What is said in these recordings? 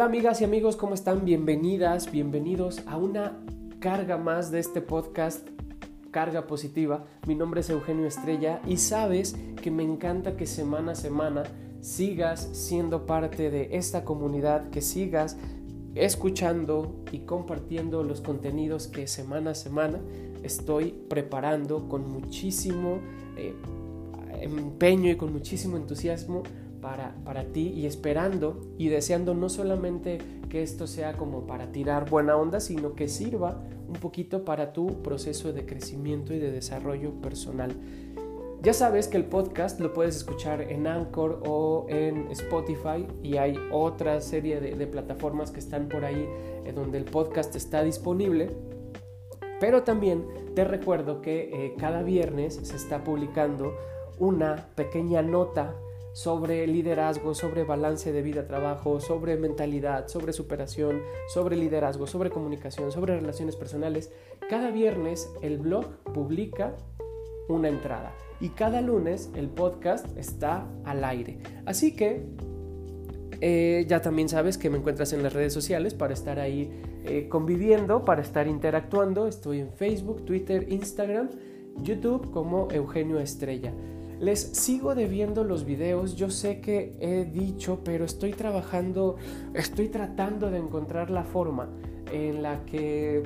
Hola amigas y amigos, ¿cómo están? Bienvenidas, bienvenidos a una carga más de este podcast, Carga Positiva. Mi nombre es Eugenio Estrella y sabes que me encanta que semana a semana sigas siendo parte de esta comunidad, que sigas escuchando y compartiendo los contenidos que semana a semana estoy preparando con muchísimo eh, empeño y con muchísimo entusiasmo para, para ti y esperando y deseando no solamente que esto sea como para tirar buena onda, sino que sirva un poquito para tu proceso de crecimiento y de desarrollo personal. Ya sabes que el podcast lo puedes escuchar en Anchor o en Spotify y hay otra serie de, plataformas que están por ahí eh, donde el podcast está disponible. Pero también te recuerdo que eh, cada viernes se está publicando una pequeña nota sobre liderazgo, sobre balance de vida-trabajo, sobre mentalidad, sobre superación, sobre liderazgo, sobre comunicación, sobre relaciones personales. Cada viernes el blog publica una entrada y cada lunes el podcast está al aire. Así que eh, ya también sabes que me encuentras en las redes sociales para estar ahí eh, conviviendo, para estar interactuando. Estoy en Facebook, Twitter, Instagram, YouTube como Eugenio Estrella. Les sigo debiendo los videos, yo sé que he dicho, pero estoy trabajando, estoy tratando de encontrar la forma en la que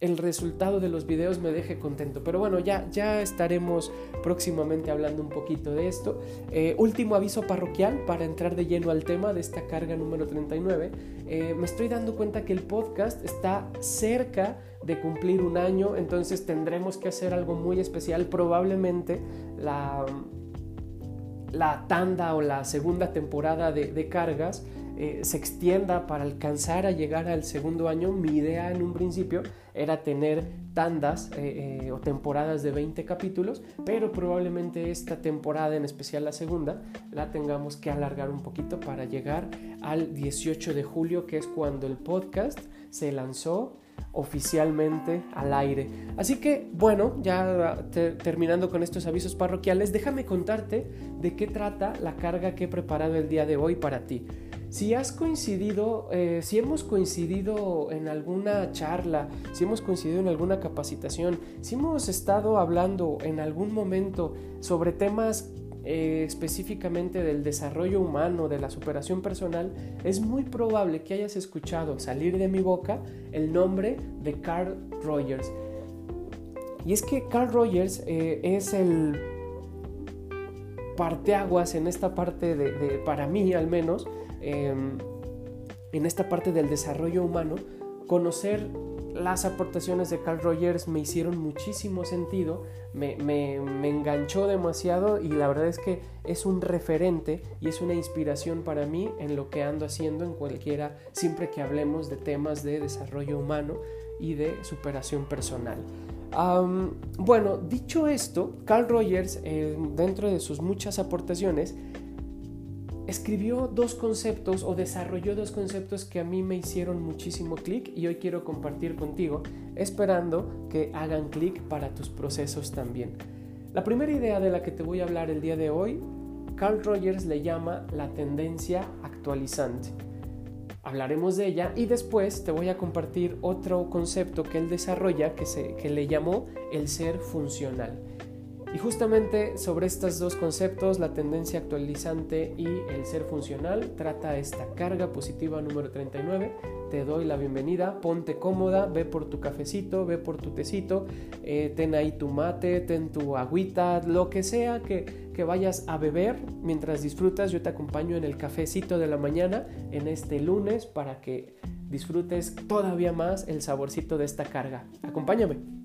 el resultado de los videos me deje contento. Pero bueno, ya, ya estaremos próximamente hablando un poquito de esto. Eh, último aviso parroquial para entrar de lleno al tema de esta carga número 39. Eh, me estoy dando cuenta que el podcast está cerca de cumplir un año, entonces tendremos que hacer algo muy especial. Probablemente la, la tanda o la segunda temporada de, de cargas eh, se extienda para alcanzar a llegar al segundo año. Mi idea en un principio era tener tandas eh, eh, o temporadas de 20 capítulos, pero probablemente esta temporada, en especial la segunda, la tengamos que alargar un poquito para llegar al 18 de julio, que es cuando el podcast se lanzó oficialmente al aire. Así que bueno, ya terminando con estos avisos parroquiales, déjame contarte de qué trata la carga que he preparado el día de hoy para ti. Si has coincidido, eh, si hemos coincidido en alguna charla, si hemos coincidido en alguna capacitación, si hemos estado hablando en algún momento sobre temas eh, específicamente del desarrollo humano, de la superación personal, es muy probable que hayas escuchado salir de mi boca el nombre de Carl Rogers. Y es que Carl Rogers eh, es el parteaguas en esta parte de para mí al menos, Em, en esta parte del desarrollo humano, conocer las aportaciones de Carl Rogers me hicieron muchísimo sentido, me, me, enganchó demasiado y la verdad es que es un referente y es una inspiración para mí en lo que ando haciendo en cualquiera, siempre que hablemos de temas de desarrollo humano y de superación personal. bueno, dicho esto, Carl Rogers, eh, dentro de sus muchas aportaciones, escribió dos conceptos o desarrolló dos conceptos que a mí me hicieron muchísimo clic y hoy quiero compartir contigo, esperando que hagan clic para tus procesos también. La primera idea de la que te voy a hablar el día de hoy, Carl Rogers le llama la tendencia actualizante. Hablaremos de ella y después te voy a compartir otro concepto que él desarrolla que, se, que le llamó el ser funcional. Y justamente sobre estos dos conceptos, la tendencia actualizante y el ser funcional, trata esta carga positiva número 39. Te doy la bienvenida, ponte cómoda, ve por tu cafecito, ve por tu tecito, eh, ten ahí tu mate, ten tu agüita, lo que sea que, que vayas a beber mientras disfrutas. Yo te acompaño en el cafecito de la mañana en este lunes para que disfrutes todavía más el saborcito de esta carga. Acompáñame.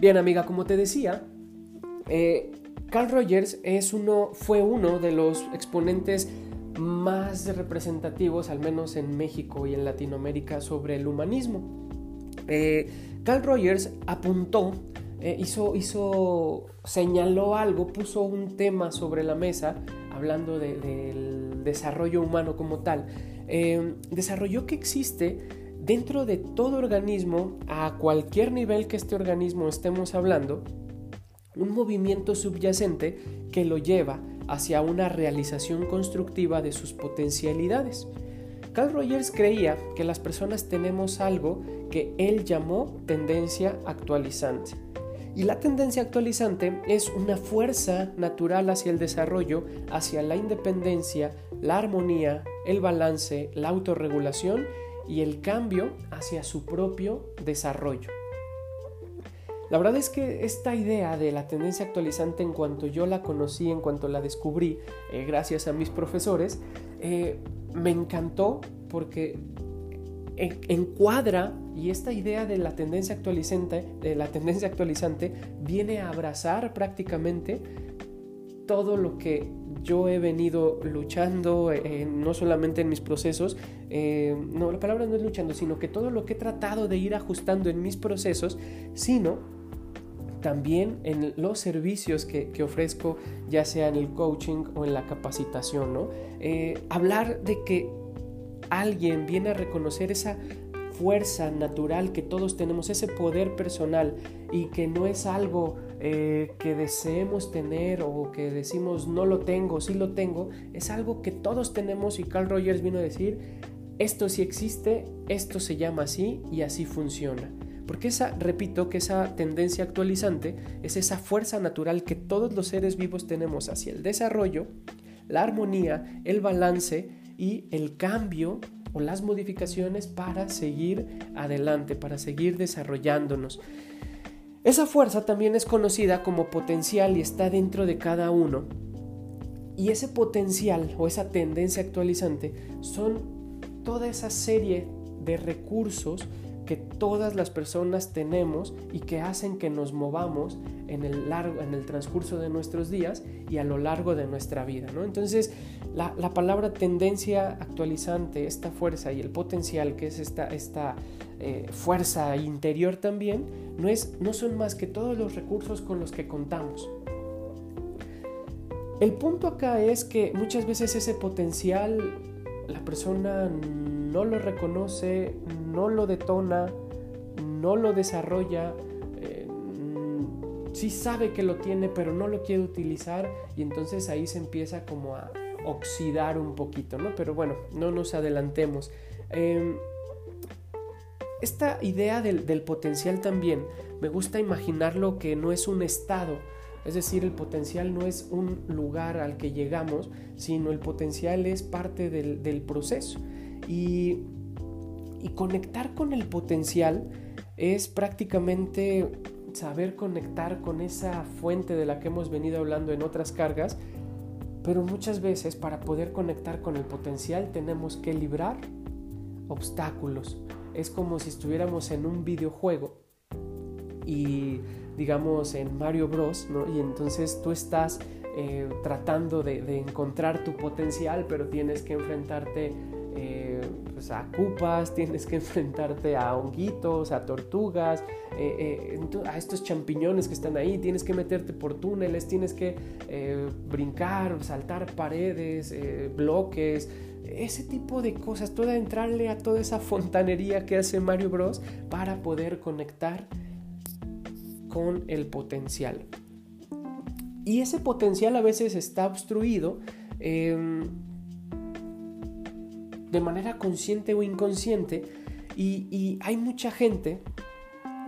Bien, amiga, como te decía, eh, Carl Rogers es uno, fue uno de los exponentes más representativos, al menos en México y en Latinoamérica, sobre el humanismo. Eh, Carl Rogers apuntó, eh, hizo, hizo, señaló algo, puso un tema sobre la mesa, hablando del desarrollo humano como tal. desarrolló que existe dentro de todo organismo, a cualquier nivel que este organismo estemos hablando, un movimiento subyacente que lo lleva hacia una realización constructiva de sus potencialidades. Carl Rogers creía que las personas tenemos algo que él llamó tendencia actualizante. Y la tendencia actualizante es una fuerza natural hacia el desarrollo, hacia la independencia, la armonía, el balance, la autorregulación y el cambio hacia su propio desarrollo. La verdad es que esta idea de la tendencia actualizante en cuanto yo la conocí, en cuanto la descubrí, eh, gracias a mis profesores, eh, me encantó porque encuadra y esta idea de la tendencia actualizante, de la tendencia actualizante viene a abrazar prácticamente todo lo que yo he venido luchando, eh, no solamente en mis procesos, no, la palabra no es luchando, sino que todo lo que he tratado de ir ajustando en mis procesos, sino también en los servicios que, ofrezco, ya sea en el coaching o en la capacitación, ¿no? Eh, hablar de que alguien viene a reconocer esa fuerza natural que todos tenemos, ese poder personal y que no es algo eh, que deseemos tener o que decimos no lo tengo, sí lo tengo, es algo que todos tenemos y Carl Rogers vino a decir, esto sí existe, esto se llama así y así funciona. Porque esa, repito, que esa tendencia actualizante es esa fuerza natural que todos los seres vivos tenemos hacia el desarrollo, la armonía, el balance y el cambio o las modificaciones para seguir adelante, para seguir desarrollándonos. Esa fuerza también es conocida como potencial y está dentro de cada uno. Y ese potencial o esa tendencia actualizante son toda esa serie de recursos que todas las personas tenemos y que hacen que nos movamos en el, largo, en el transcurso de nuestros días y a lo largo de nuestra vida. ¿no? Entonces, la, palabra tendencia actualizante, esta fuerza y el potencial, que es esta, esta eh, fuerza interior también, no, es, no son más que todos los recursos con los que contamos. El punto acá es que muchas veces ese potencial la persona no lo reconoce, no lo detona, no lo desarrolla, eh, sí sabe que lo tiene, pero no lo quiere utilizar y entonces ahí se empieza como a oxidar un poquito, ¿no? Pero bueno, no nos adelantemos. Em, esta idea del, potencial también, me gusta imaginarlo que no es un estado, es decir, el potencial no es un lugar al que llegamos, sino el potencial es parte del, proceso. Y, conectar con el potencial es prácticamente saber conectar con esa fuente de la que hemos venido hablando en otras cargas, pero muchas veces para poder conectar con el potencial tenemos que librar obstáculos. Es como si estuviéramos en un videojuego y digamos, en Mario Bros. Y entonces tú estás eh, tratando de, encontrar tu potencial, pero tienes que enfrentarte eh, pues, a cupas, tienes que enfrentarte a honguitos, a tortugas, eh, a estos champiñones que están ahí, tienes que meterte por túneles, tienes que brincar, saltar paredes, bloques, ese tipo de cosas, toda entrarle a toda esa fontanería que hace Mario Bros para poder conectar con el potencial. Y ese potencial a veces está obstruido em, de manera consciente o inconsciente y, hay mucha gente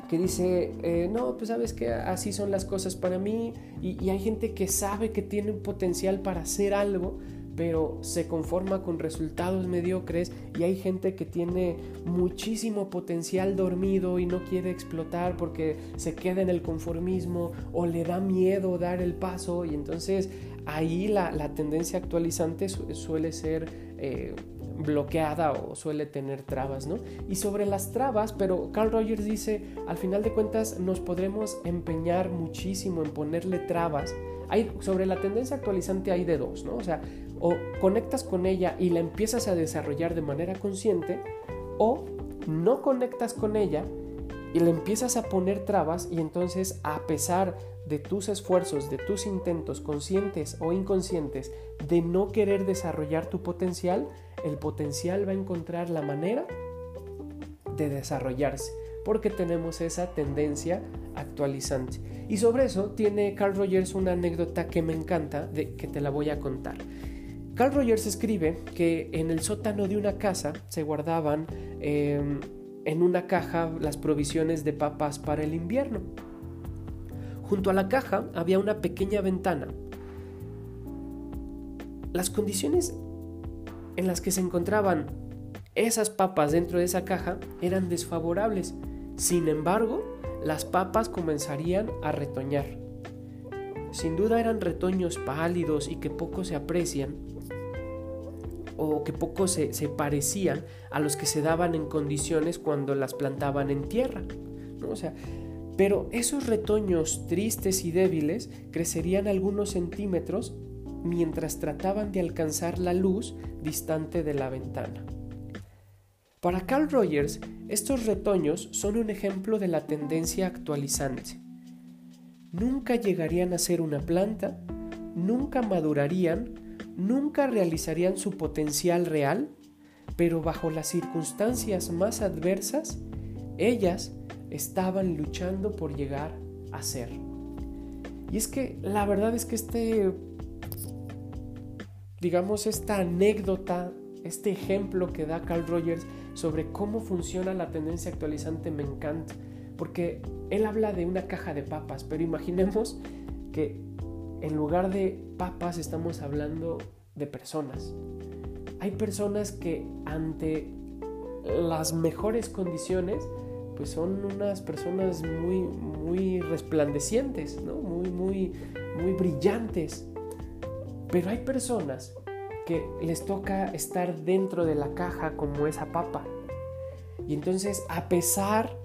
que dice, eh, no, pues sabes que así son las cosas para mí y, y hay gente que sabe que tiene un potencial para hacer algo, pero se conforma con resultados mediocres y hay gente que tiene muchísimo potencial dormido y no quiere explotar porque se queda en el conformismo o le da miedo dar el paso y entonces ahí la, tendencia actualizante suele ser eh, bloqueada o suele tener trabas, ¿no? Y sobre las trabas, pero Carl Rogers dice, al final de cuentas nos podremos empeñar muchísimo en ponerle trabas. Hay, sobre la tendencia actualizante hay de dos, ¿no? O sea, o conectas con ella y la empiezas a desarrollar de manera consciente, o no conectas con ella y le empiezas a poner trabas y entonces a pesar de tus esfuerzos, de tus intentos conscientes o inconscientes de no querer desarrollar tu potencial, el potencial va a encontrar la manera de desarrollarse. porque tenemos esa tendencia actualizante. Y sobre eso tiene Carl Rogers una anécdota que me encanta, de, que te la voy a contar. Carl Rogers escribe que en el sótano de una casa se guardaban em, en una caja las provisiones de papas para el invierno. Junto a la caja había una pequeña ventana. Las condiciones en las que se encontraban esas papas dentro de esa caja eran desfavorables. Sin embargo, las papas comenzarían a retoñar. Sin duda eran retoños pálidos y que poco se aprecian, o que poco se, parecían a los que se daban en condiciones cuando las plantaban en tierra. O sea, pero esos retoños tristes y débiles crecerían algunos centímetros mientras trataban de alcanzar la luz distante de la ventana. Para Carl Rogers, estos retoños son un ejemplo de la tendencia actualizante. Nunca llegarían a ser una planta, nunca madurarían, nunca realizarían su potencial real, pero bajo las circunstancias más adversas, ellas estaban luchando por llegar a ser. Y es que la verdad es que este, digamos, esta anécdota, este ejemplo que da Carl Rogers sobre cómo funciona la tendencia actualizante me encanta, porque él habla de una caja de papas, pero imaginemos que en lugar de papas estamos hablando de personas. Hay personas que ante las mejores condiciones, pues son unas personas muy, muy resplandecientes, ¿no? muy, muy, muy brillantes. Pero hay personas que les toca estar dentro de la caja como esa papa. Y entonces, a pesar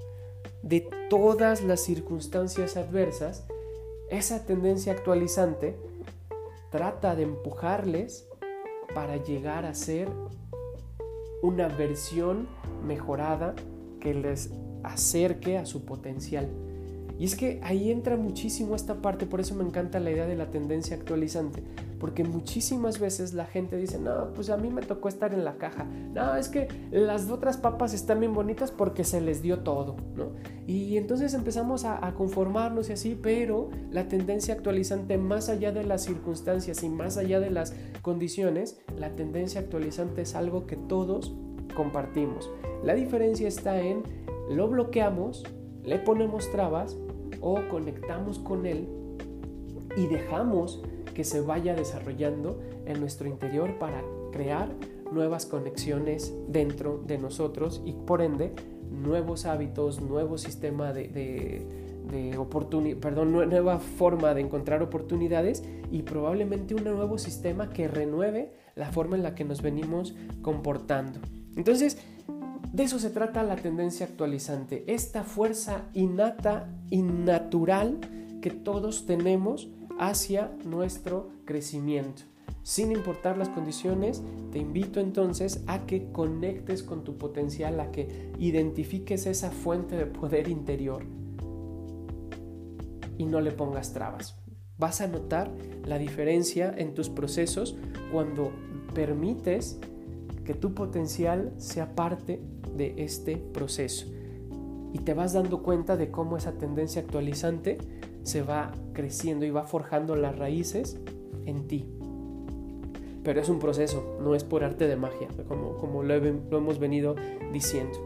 de todas las circunstancias adversas, esa tendencia actualizante trata de empujarles para llegar a ser una versión mejorada que les acerque a su potencial. Y es que ahí entra muchísimo esta parte, por eso me encanta la idea de la tendencia actualizante, porque muchísimas veces la gente dice, no, pues a mí me tocó estar en la caja, no, es que las otras papas están bien bonitas porque se les dio todo, ¿no? Y entonces empezamos a, conformarnos y así, pero la tendencia actualizante, más allá de las circunstancias y más allá de las condiciones, la tendencia actualizante es algo que todos compartimos. La diferencia está en lo bloqueamos, le ponemos trabas o conectamos con Él y dejamos que se vaya desarrollando en nuestro interior para crear nuevas conexiones dentro de nosotros y por ende nuevos hábitos, nuevo sistema de, de, oportunidad, perdón, nueva forma de encontrar oportunidades y probablemente un nuevo sistema que renueve la forma en la que nos venimos comportando. Entonces, de eso se trata la tendencia actualizante, esta fuerza innata y natural que todos tenemos hacia nuestro crecimiento. Sin importar las condiciones, te invito entonces a que conectes con tu potencial, a que identifiques esa fuente de poder interior y no le pongas trabas. Vas a notar la diferencia en tus procesos cuando permites que tu potencial sea parte de este proceso. Y te vas dando cuenta de cómo esa tendencia actualizante se va creciendo y va forjando las raíces en ti. Pero es un proceso, no es por arte de magia, como, como lo, lo hemos venido diciendo.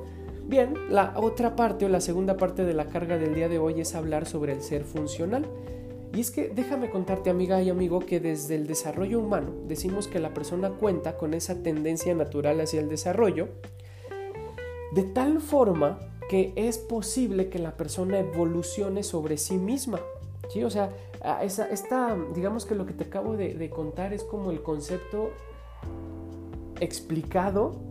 Bien, la otra parte o la segunda parte de la carga del día de hoy es hablar sobre el ser funcional. Y es que déjame contarte amiga y amigo que desde el desarrollo humano decimos que la persona cuenta con esa tendencia natural hacia el desarrollo de tal forma que es posible que la persona evolucione sobre sí misma. ¿sí? O sea, esta, digamos que lo que te acabo de, de contar es como el concepto explicado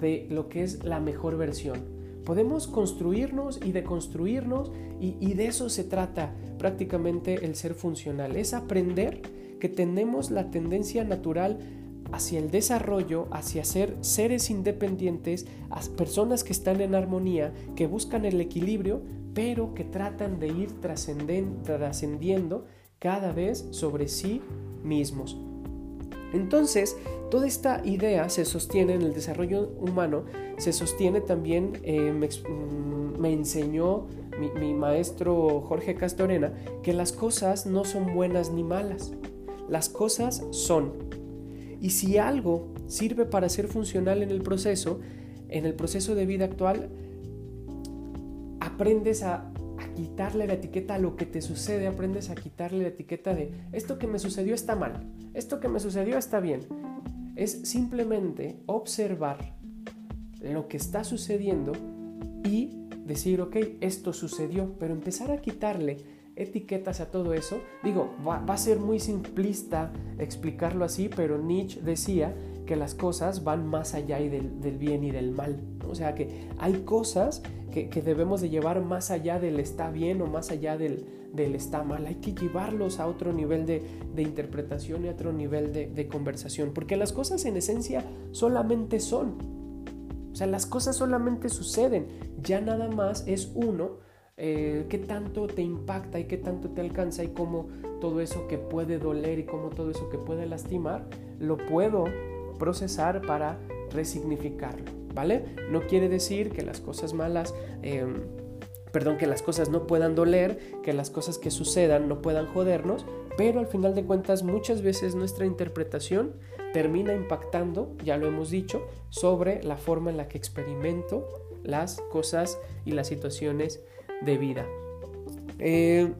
de lo que es la mejor versión. Podemos construirnos y deconstruirnos y, y, de eso se trata prácticamente el ser funcional. Es aprender que tenemos la tendencia natural hacia el desarrollo, hacia ser seres independientes, a personas que están en armonía, que buscan el equilibrio, pero que tratan de ir trascendiendo cada vez sobre sí mismos. Entonces, toda esta idea se sostiene en el desarrollo humano, se sostiene también, eh, mm, me, enseñó mi, mi maestro Jorge Castorena, que las cosas no son buenas ni malas, las cosas son. Y si algo sirve para ser funcional en el proceso, en el proceso de vida actual, aprendes a quitarle la etiqueta a lo que te sucede, aprendes a quitarle la etiqueta de esto que me sucedió está mal, esto que me sucedió está bien. Es simplemente observar lo que está sucediendo y decir, ok, esto sucedió, pero empezar a quitarle etiquetas a todo eso, digo, va, a ser muy simplista explicarlo así, pero Nietzsche decía que las cosas van más allá del, del bien y del mal. O sea que hay cosas que, debemos de llevar más allá del está bien o más allá del, del está mal. Hay que llevarlos a otro nivel de, interpretación y a otro nivel de, conversación. Porque las cosas en esencia solamente son. O sea, las cosas solamente suceden. Ya nada más es uno eh, qué tanto te impacta y qué tanto te alcanza y cómo todo eso que puede doler y cómo todo eso que puede lastimar lo puedo procesar para resignificarlo. ¿vale? No quiere decir que las cosas malas... Em, perdón, que las cosas no puedan doler, que las cosas que sucedan no puedan jodernos, pero al final de cuentas muchas veces nuestra interpretación termina impactando, ya lo hemos dicho, sobre la forma en la que experimento las cosas y las situaciones de vida. Eh,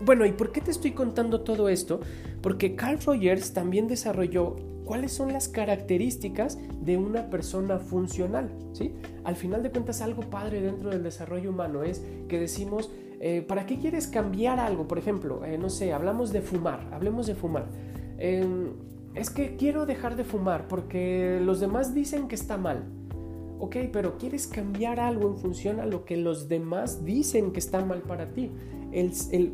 bueno, ¿y por qué te estoy contando todo esto? Porque Carl Rogers también desarrolló cuáles son las características de una persona funcional. ¿sí? Al final de cuentas, algo padre dentro del desarrollo humano es que decimos, eh, ¿para qué quieres cambiar algo? Por ejemplo, eh, no sé, hablamos de fumar, hablemos de fumar. Em, es que quiero dejar de fumar porque los demás dicen que está mal. Ok, pero quieres cambiar algo en función a lo que los demás dicen que está mal para ti. El,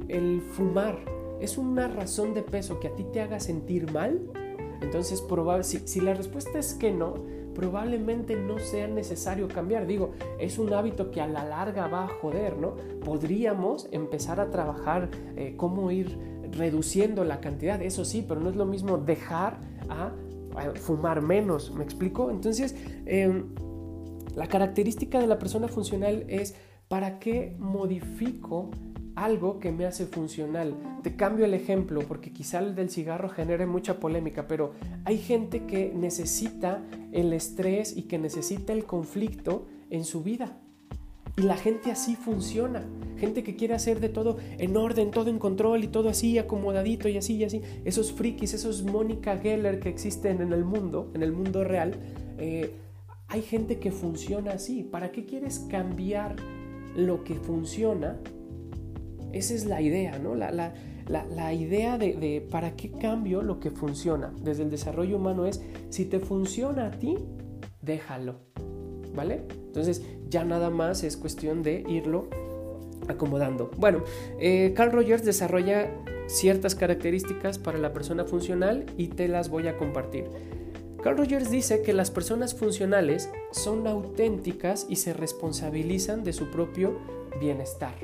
el fumar es una razón de peso que a ti te haga sentir mal entonces, si, si la respuesta es que no, probablemente no sea necesario cambiar. Digo, es un hábito que a la larga va a joder, ¿no? Podríamos empezar a trabajar eh, cómo ir reduciendo la cantidad, eso sí, pero no es lo mismo dejar a, fumar menos, ¿me explico? Entonces, em, la característica de la persona funcional es ¿para qué modifico algo que me hace funcional. Te cambio el ejemplo porque quizá el del cigarro genere mucha polémica, pero hay gente que necesita el estrés y que necesita el conflicto en su vida. Y la gente así funciona. Gente que quiere hacer de todo en orden, todo en control y todo así acomodadito y así y así. Esos frikis, esos Mónica Geller que existen en el mundo, en el mundo real, eh, hay gente que funciona así. ¿Para qué quieres cambiar lo que funciona esa es la idea, ¿no? La, idea de, para qué cambio lo que funciona desde el desarrollo humano es, si te funciona a ti, déjalo, ¿vale? Entonces ya nada más es cuestión de irlo acomodando. Bueno, eh, Carl Rogers desarrolla ciertas características para la persona funcional y te las voy a compartir. Carl Rogers dice que las personas funcionales son auténticas y se responsabilizan de su propio bienestar.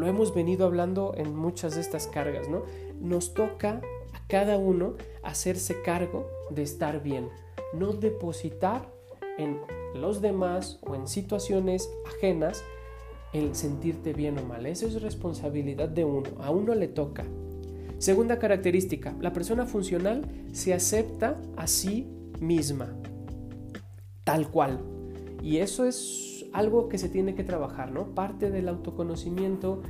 Lo hemos venido hablando en muchas de estas cargas, ¿no? Nos toca a cada uno hacerse cargo de estar bien, no depositar en los demás o en situaciones ajenas el sentirte bien o mal. Eso es responsabilidad de uno, a uno le toca. Segunda característica, la persona funcional se acepta a sí misma, tal cual. Y eso es algo que se tiene que trabajar, ¿no? Parte del autoconocimiento,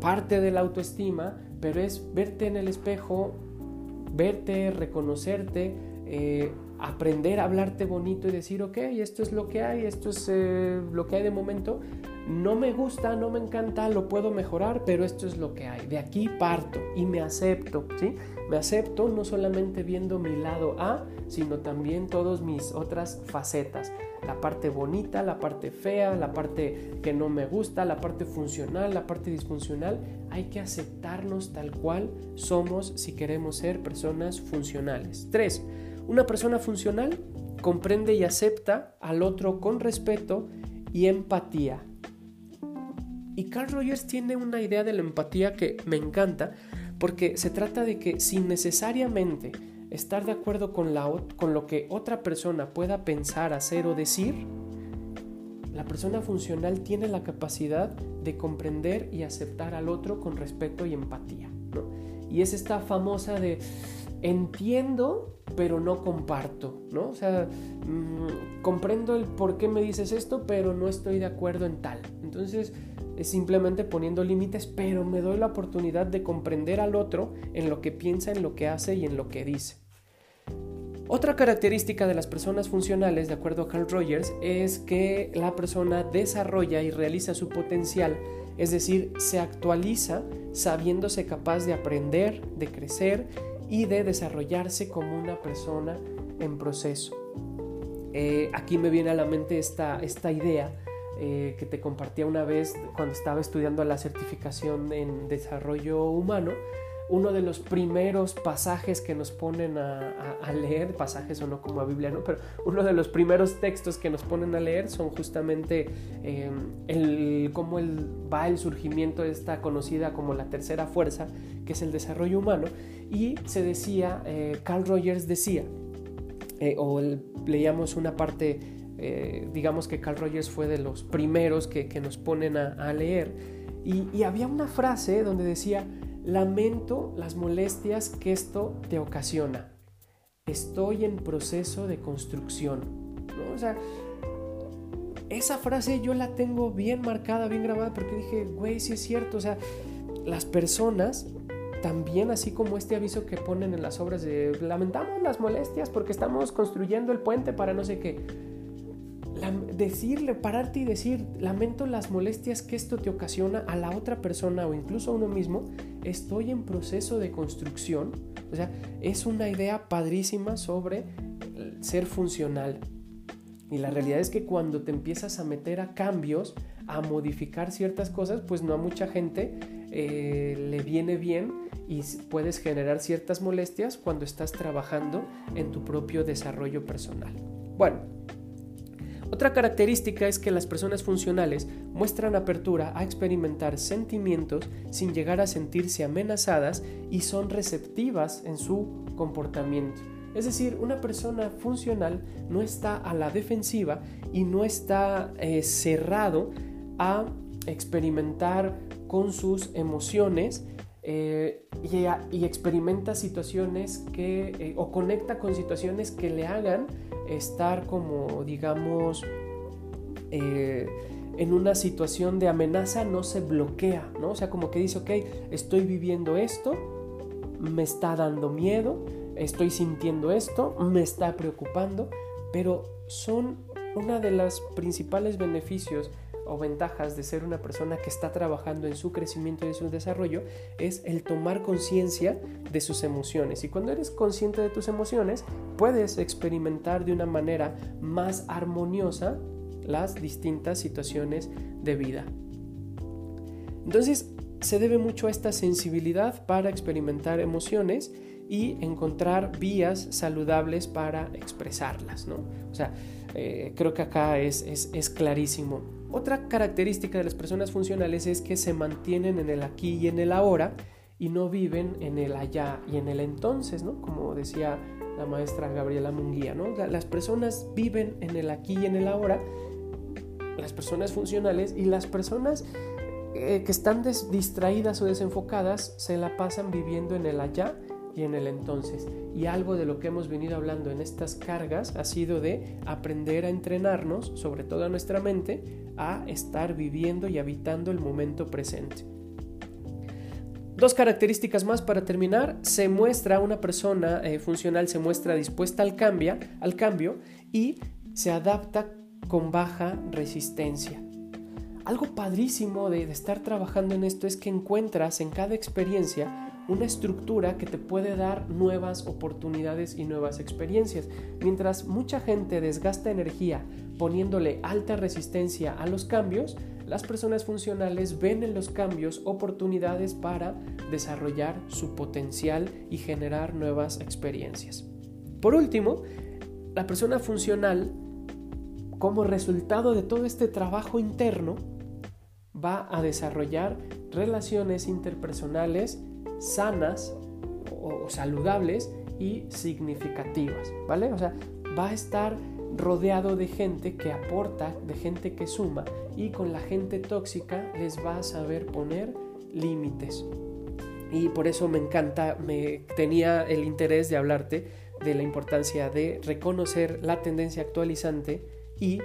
parte de la autoestima, pero es verte en el espejo, verte, reconocerte, eh, aprender a hablarte bonito y decir, ok, esto es lo que hay, esto es eh, lo que hay de momento, no me gusta, no me encanta, lo puedo mejorar, pero esto es lo que hay. De aquí parto y me acepto, ¿sí? Me acepto no solamente viendo mi lado A, sino también todas mis otras facetas. La parte bonita, la parte fea, la parte que no me gusta, la parte funcional, la parte disfuncional. Hay que aceptarnos tal cual somos si queremos ser personas funcionales. 3. Una persona funcional comprende y acepta al otro con respeto y empatía. Y Carl Rogers tiene una idea de la empatía que me encanta porque se trata de que sin necesariamente estar de acuerdo con, la, con lo que otra persona pueda pensar, hacer o decir, la persona funcional tiene la capacidad de comprender y aceptar al otro con respeto y empatía. Y es esta famosa de entiendo, pero no comparto, ¿no? O sea, mm, comprendo el por qué me dices esto, pero no estoy de acuerdo en tal. Entonces, es simplemente poniendo límites, pero me doy la oportunidad de comprender al otro en lo que piensa, en lo que hace y en lo que dice. Otra característica de las personas funcionales, de acuerdo a Carl Rogers, es que la persona desarrolla y realiza su potencial, es decir, se actualiza sabiéndose capaz de aprender, de crecer y de desarrollarse como una persona en proceso. Eh, aquí me viene a la mente esta, esta idea eh, que te compartía una vez cuando estaba estudiando la certificación en desarrollo humano. Uno de los primeros pasajes que nos ponen a, leer, pasajes o no como a Biblia, ¿no? pero uno de los primeros textos que nos ponen a leer son justamente eh, el, cómo el, va el surgimiento de esta conocida como la tercera fuerza, que es el desarrollo humano. Y se decía, eh, Carl Rogers decía, o leíamos una parte eh, digamos que Carl Rogers fue de los primeros que, nos ponen a, leer. Y, había una frase donde decía, lamento las molestias que esto te ocasiona. Estoy en proceso de construcción. O sea, esa frase yo la tengo bien marcada, bien grabada, porque dije, güey, sí es cierto. O sea, las personas también así como este aviso que ponen en las obras de lamentamos las molestias porque estamos construyendo el puente para no sé qué decirle, pararte y decir, lamento las molestias que esto te ocasiona a la otra persona o incluso a uno mismo, estoy en proceso de construcción. O sea, es una idea padrísima sobre ser funcional. Y la realidad es que cuando te empiezas a meter a cambios, a modificar ciertas cosas, pues no a mucha gente eh, le viene bien y puedes generar ciertas molestias cuando estás trabajando en tu propio desarrollo personal. Bueno, otra característica es que las personas funcionales muestran apertura a experimentar sentimientos sin llegar a sentirse amenazadas y son receptivas en su comportamiento. Es decir, una persona funcional no está a la defensiva y no está eh, cerrado a experimentar con sus emociones eh, y, experimenta situaciones que, eh, o conecta con situaciones que le hagan estar como, digamos, eh, en una situación de amenaza, no se bloquea, ¿no? O sea, como que dice, ok, estoy viviendo esto, me está dando miedo, estoy sintiendo esto, me está preocupando, pero son una de las principales beneficios o ventajas de ser una persona que está trabajando en su crecimiento y su desarrollo es el tomar conciencia de sus emociones. Y cuando eres consciente de tus emociones, puedes experimentar de una manera más armoniosa las distintas situaciones de vida. Entonces, se debe mucho a esta sensibilidad para experimentar emociones y encontrar vías saludables para expresarlas, ¿no? O sea, eh, creo que acá es, es, es clarísimo. Otra característica de las personas funcionales es que se mantienen en el aquí y en el ahora y no viven en el allá y en el entonces, ¿no? Como decía la maestra Gabriela Munguía, ¿no? Las personas viven en el aquí y en el ahora, las personas funcionales y las personas eh, que están distraídas o desenfocadas se la pasan viviendo en el allá y en el entonces. Y algo de lo que hemos venido hablando en estas cargas ha sido de aprender a entrenarnos, sobre todo a nuestra mente, a estar viviendo y habitando el momento presente. Dos características más para terminar. Se muestra una persona eh, funcional, se muestra dispuesta al, cambio, al cambio y se adapta con baja resistencia. Algo padrísimo de estar trabajando en esto es que encuentras en cada experiencia una estructura que te puede dar nuevas oportunidades y nuevas experiencias. Mientras mucha gente desgasta energía poniéndole alta resistencia a los cambios, las personas funcionales ven en los cambios oportunidades para desarrollar su potencial y generar nuevas experiencias. Por último, la persona funcional, como resultado de todo este trabajo interno, va a desarrollar relaciones interpersonales sanas o, saludables y significativas, ¿vale? O sea, va a estar rodeado de gente que aporta, de gente que suma y con la gente tóxica les va a saber poner límites. Y por eso me encanta, me tenía el interés de hablarte de la importancia de reconocer la tendencia actualizante y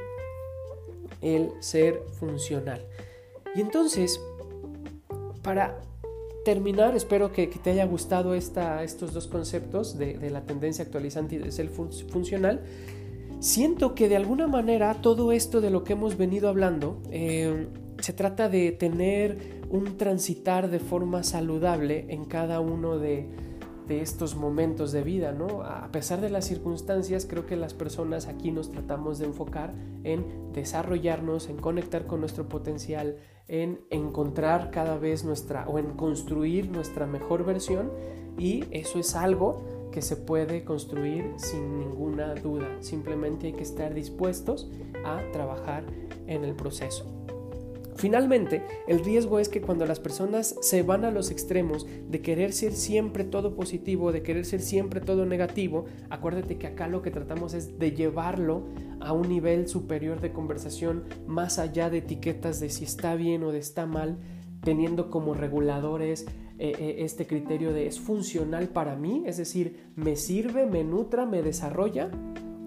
el ser funcional. Y entonces, para terminar, espero que, te haya gustado esta, estos dos conceptos de, la tendencia actualizante y de ser funcional. Siento que de alguna manera todo esto de lo que hemos venido hablando eh, se trata de tener un transitar de forma saludable en cada uno de, de estos momentos de vida, ¿no? A pesar de las circunstancias, creo que las personas aquí nos tratamos de enfocar en desarrollarnos, en conectar con nuestro potencial, en encontrar cada vez nuestra o en construir nuestra mejor versión y eso es algo que se puede construir sin ninguna duda. Simplemente hay que estar dispuestos a trabajar en el proceso. Finalmente, el riesgo es que cuando las personas se van a los extremos de querer ser siempre todo positivo, de querer ser siempre todo negativo, acuérdate que acá lo que tratamos es de llevarlo a un nivel superior de conversación más allá de etiquetas de si está bien o de está mal, teniendo como reguladores eh, eh, este criterio de es funcional para mí, es decir, me sirve, me nutra, me desarrolla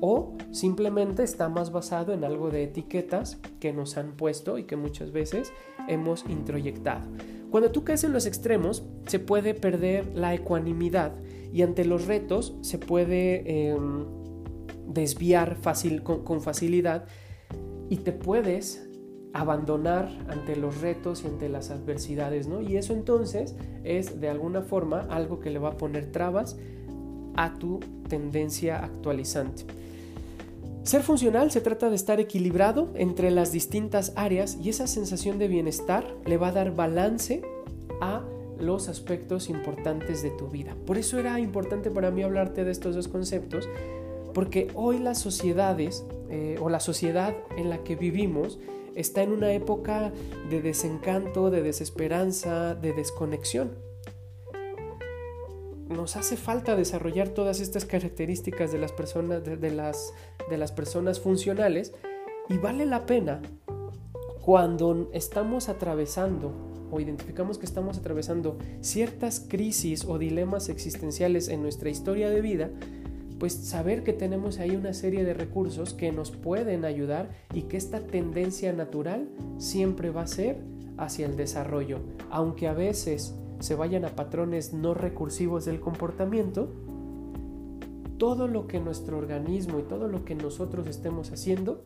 o simplemente está más basado en algo de etiquetas que nos han puesto y que muchas veces hemos introyectado. Cuando tú caes en los extremos se puede perder la ecuanimidad y ante los retos se puede em, desviar fácil, con, facilidad y te puedes abandonar ante los retos y ante las adversidades, ¿no? Y eso entonces es de alguna forma algo que le va a poner trabas a tu tendencia actualizante. Ser funcional se trata de estar equilibrado entre las distintas áreas y esa sensación de bienestar le va a dar balance a los aspectos importantes de tu vida. Por eso era importante para mí hablarte de estos dos conceptos, porque hoy las sociedades eh, o la sociedad en la que vivimos está en una época de desencanto, de desesperanza, de desconexión. Nos hace falta desarrollar todas estas características de las personas, de, las, de las personas funcionales y vale la pena cuando estamos atravesando o identificamos que estamos atravesando ciertas crisis o dilemas existenciales en nuestra historia de vida, pues saber que tenemos ahí una serie de recursos que nos pueden ayudar y que esta tendencia natural siempre va a ser hacia el desarrollo, aunque a veces se vayan a patrones no recursivos del comportamiento, todo lo que nuestro organismo y todo lo que nosotros estemos haciendo,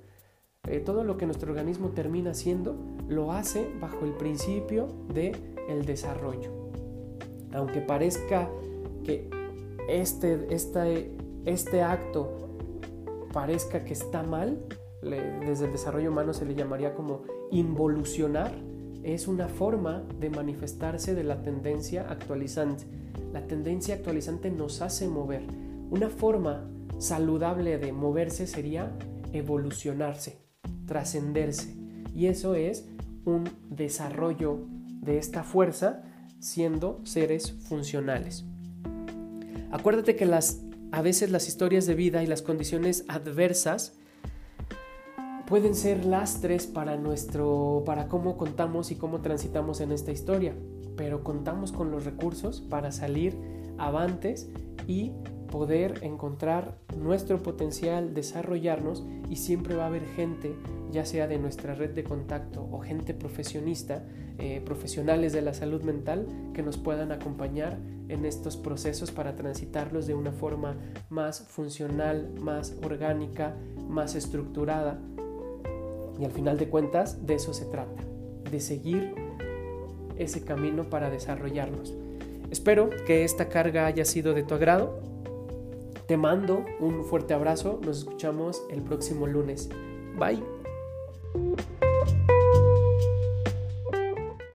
eh, todo lo que nuestro organismo termina haciendo, lo hace bajo el principio de el desarrollo. Aunque parezca que este, este acto parezca que está mal, desde el desarrollo humano se le llamaría como involucionar, es una forma de manifestarse de la tendencia actualizante. La tendencia actualizante nos hace mover. Una forma saludable de moverse sería evolucionarse, trascenderse. Y eso es un desarrollo de esta fuerza siendo seres funcionales. Acuérdate que las, a veces las historias de vida y las condiciones adversas pueden ser lastres para nuestro para cómo contamos y cómo transitamos en esta historia, pero contamos con los recursos para salir avantes y poder encontrar nuestro potencial, desarrollarnos y siempre va a haber gente, ya sea de nuestra red de contacto o gente profesionista, eh, profesionales de la salud mental, que nos puedan acompañar en estos procesos para transitarlos de una forma más funcional, más orgánica, más estructurada y al final de cuentas, de eso se trata, de seguir ese camino para desarrollarnos. Espero que esta carga haya sido de tu agrado. Te mando un fuerte abrazo. Nos escuchamos el próximo lunes. Bye.